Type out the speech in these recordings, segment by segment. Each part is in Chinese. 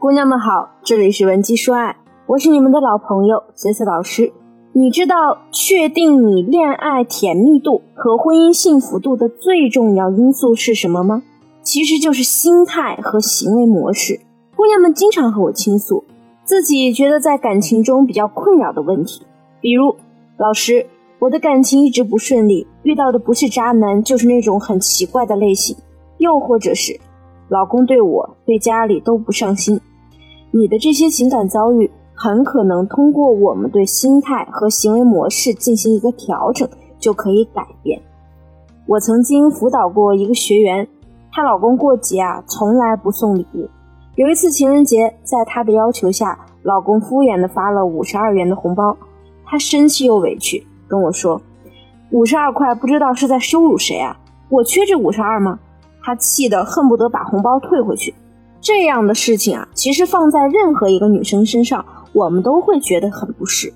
姑娘们好，这里是文姬说爱，我是你们的老朋友 C C 老师。你知道确定你恋爱甜蜜度和婚姻幸福度的最重要因素是什么吗？其实就是心态和行为模式。姑娘们经常和我倾诉自己觉得在感情中比较困扰的问题，比如老师，我的感情一直不顺利，遇到的不是渣男，就是那种很奇怪的类型，又或者是老公对我对家里都不上心。你的这些情感遭遇。很可能通过我们对心态和行为模式进行一个调整，就可以改变。我曾经辅导过一个学员，她老公过节啊从来不送礼物。有一次情人节，在她的要求下，老公敷衍的发了五十二元的红包，她生气又委屈，跟我说：“五十二块不知道是在羞辱谁啊？我缺这五十二吗？”她气得恨不得把红包退回去。这样的事情啊，其实放在任何一个女生身上。我们都会觉得很不适，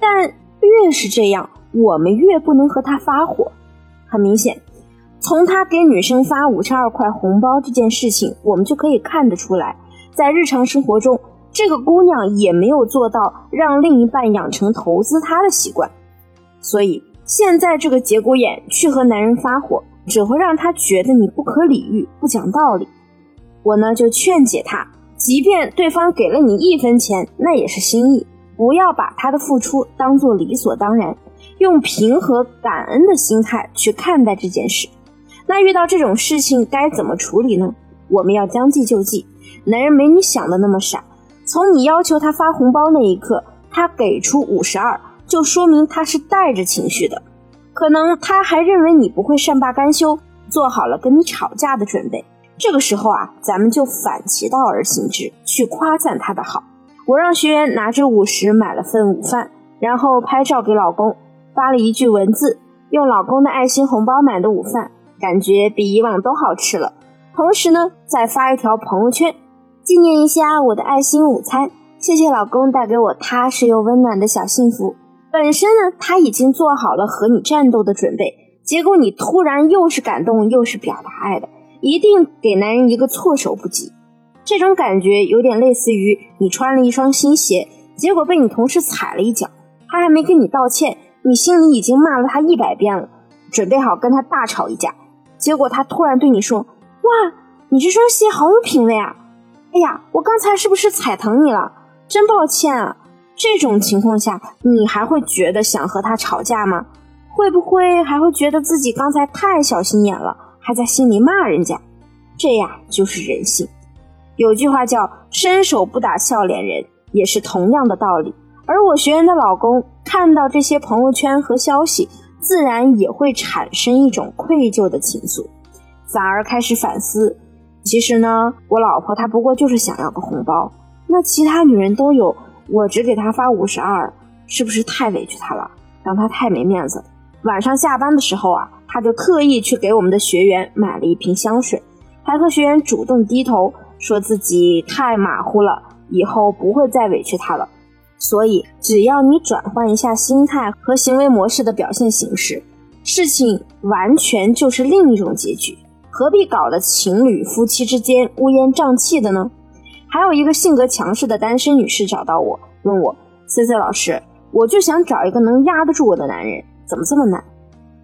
但越是这样，我们越不能和他发火。很明显，从他给女生发五十二块红包这件事情，我们就可以看得出来，在日常生活中，这个姑娘也没有做到让另一半养成投资她的习惯。所以现在这个节骨眼去和男人发火，只会让他觉得你不可理喻、不讲道理。我呢就劝解他。即便对方给了你一分钱，那也是心意，不要把他的付出当做理所当然，用平和感恩的心态去看待这件事。那遇到这种事情该怎么处理呢？我们要将计就计。男人没你想的那么傻，从你要求他发红包那一刻，他给出五十二，就说明他是带着情绪的，可能他还认为你不会善罢甘休，做好了跟你吵架的准备。这个时候啊，咱们就反其道而行之，去夸赞他的好。我让学员拿着五十买了份午饭，然后拍照给老公，发了一句文字，用老公的爱心红包买的午饭，感觉比以往都好吃了。同时呢，再发一条朋友圈，纪念一下我的爱心午餐，谢谢老公带给我踏实又温暖的小幸福。本身呢，他已经做好了和你战斗的准备，结果你突然又是感动又是表达爱的。一定给男人一个措手不及，这种感觉有点类似于你穿了一双新鞋，结果被你同事踩了一脚，他还没跟你道歉，你心里已经骂了他一百遍了，准备好跟他大吵一架，结果他突然对你说：“哇，你这双鞋好有品味啊！哎呀，我刚才是不是踩疼你了？真抱歉啊！”这种情况下，你还会觉得想和他吵架吗？会不会还会觉得自己刚才太小心眼了？还在心里骂人家，这呀就是人性。有句话叫“伸手不打笑脸人”，也是同样的道理。而我学员的老公看到这些朋友圈和消息，自然也会产生一种愧疚的情愫，反而开始反思：其实呢，我老婆她不过就是想要个红包，那其他女人都有，我只给她发五十二，是不是太委屈她了，让她太没面子了？晚上下班的时候啊。他就特意去给我们的学员买了一瓶香水，还和学员主动低头，说自己太马虎了，以后不会再委屈他了。所以，只要你转换一下心态和行为模式的表现形式，事情完全就是另一种结局。何必搞得情侣夫妻之间乌烟瘴气的呢？还有一个性格强势的单身女士找到我，问我：“C C 老师，我就想找一个能压得住我的男人，怎么这么难？”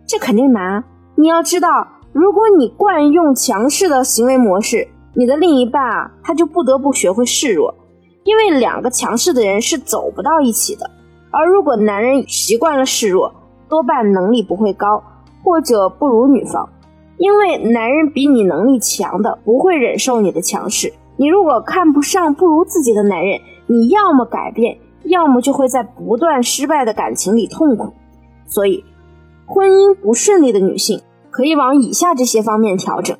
这肯定难。你要知道，如果你惯用强势的行为模式，你的另一半啊，他就不得不学会示弱，因为两个强势的人是走不到一起的。而如果男人习惯了示弱，多半能力不会高，或者不如女方，因为男人比你能力强的不会忍受你的强势。你如果看不上不如自己的男人，你要么改变，要么就会在不断失败的感情里痛苦。所以。婚姻不顺利的女性可以往以下这些方面调整：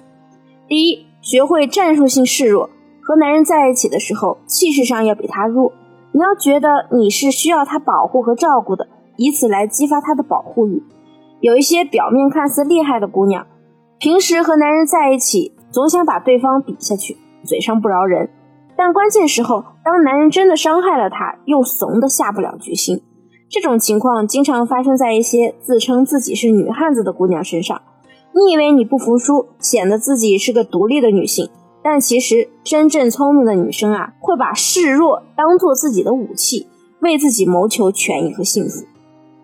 第一，学会战术性示弱，和男人在一起的时候，气势上要比他弱。你要觉得你是需要他保护和照顾的，以此来激发他的保护欲。有一些表面看似厉害的姑娘，平时和男人在一起，总想把对方比下去，嘴上不饶人，但关键时候，当男人真的伤害了她，又怂得下不了决心。这种情况经常发生在一些自称自己是女汉子的姑娘身上。你以为你不服输，显得自己是个独立的女性，但其实真正聪明的女生啊，会把示弱当做自己的武器，为自己谋求权益和幸福。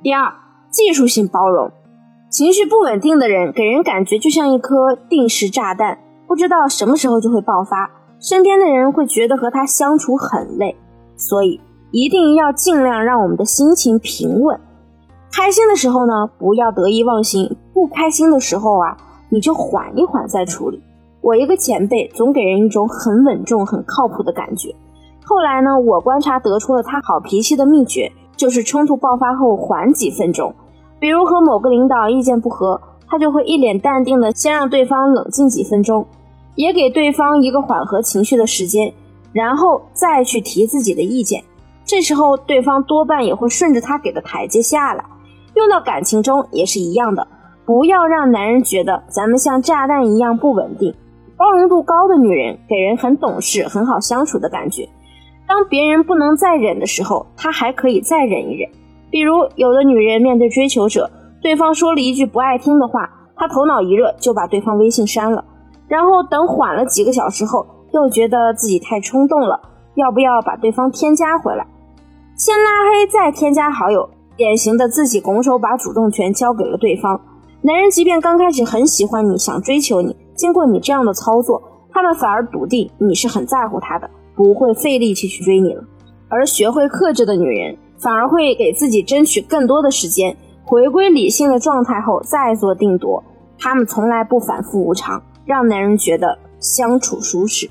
第二，技术性包容。情绪不稳定的人给人感觉就像一颗定时炸弹，不知道什么时候就会爆发，身边的人会觉得和他相处很累。所以一定要尽量让我们的心情平稳。开心的时候呢，不要得意忘形；不开心的时候啊，你就缓一缓再处理。我一个前辈总给人一种很稳重、很靠谱的感觉。后来呢，我观察得出了他好脾气的秘诀，就是冲突爆发后缓几分钟。比如和某个领导意见不合，他就会一脸淡定的先让对方冷静几分钟，也给对方一个缓和情绪的时间，然后再去提自己的意见。这时候对方多半也会顺着他给的台阶下来。用到感情中也是一样的，不要让男人觉得咱们像炸弹一样不稳定。包容度高的女人给人很懂事、很好相处的感觉。当别人不能再忍的时候，她还可以再忍一忍。比如，有的女人面对追求者，对方说了一句不爱听的话，她头脑一热就把对方微信删了。然后等缓了几个小时后，又觉得自己太冲动了，要不要把对方添加回来？先拉黑再添加好友。典型的自己拱手把主动权交给了对方。男人即便刚开始很喜欢你，想追求你，经过你这样的操作，他们反而笃定你是很在乎他的，不会费力气去追你了。而学会克制的女人，反而会给自己争取更多的时间，回归理性的状态后再做定夺。他们从来不反复无常，让男人觉得相处舒适。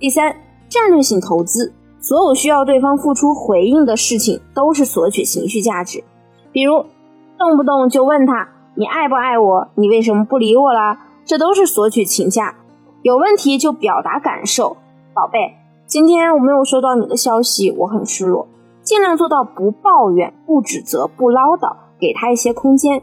第三，战略性投资。所有需要对方付出回应的事情，都是索取情绪价值。比如，动不动就问他你爱不爱我，你为什么不理我啦？这都是索取情价。有问题就表达感受，宝贝，今天我没有收到你的消息，我很失落。尽量做到不抱怨、不指责、不唠叨，给他一些空间。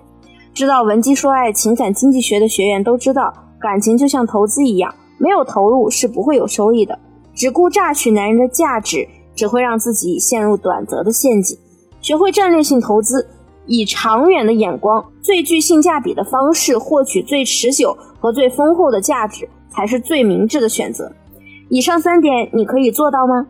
知道文姬说爱情感经济学的学员都知道，感情就像投资一样，没有投入是不会有收益的。只顾榨取男人的价值，只会让自己陷入短则的陷阱。学会战略性投资，以长远的眼光、最具性价比的方式获取最持久和最丰厚的价值，才是最明智的选择。以上三点你可以做到吗？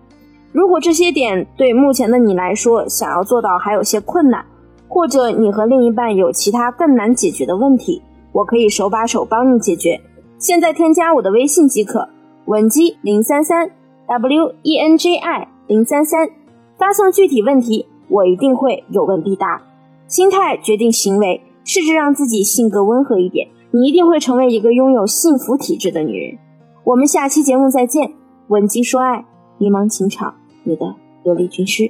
如果这些点对目前的你来说想要做到还有些困难，或者你和另一半有其他更难解决的问题，我可以手把手帮你解决。现在添加我的微信即可。文姬零三三，W E N J I 零三三，发送具体问题，我一定会有问必答。心态决定行为，试着让自己性格温和一点，你一定会成为一个拥有幸福体质的女人。我们下期节目再见，文姬说爱，迷茫情场，你的得力军师。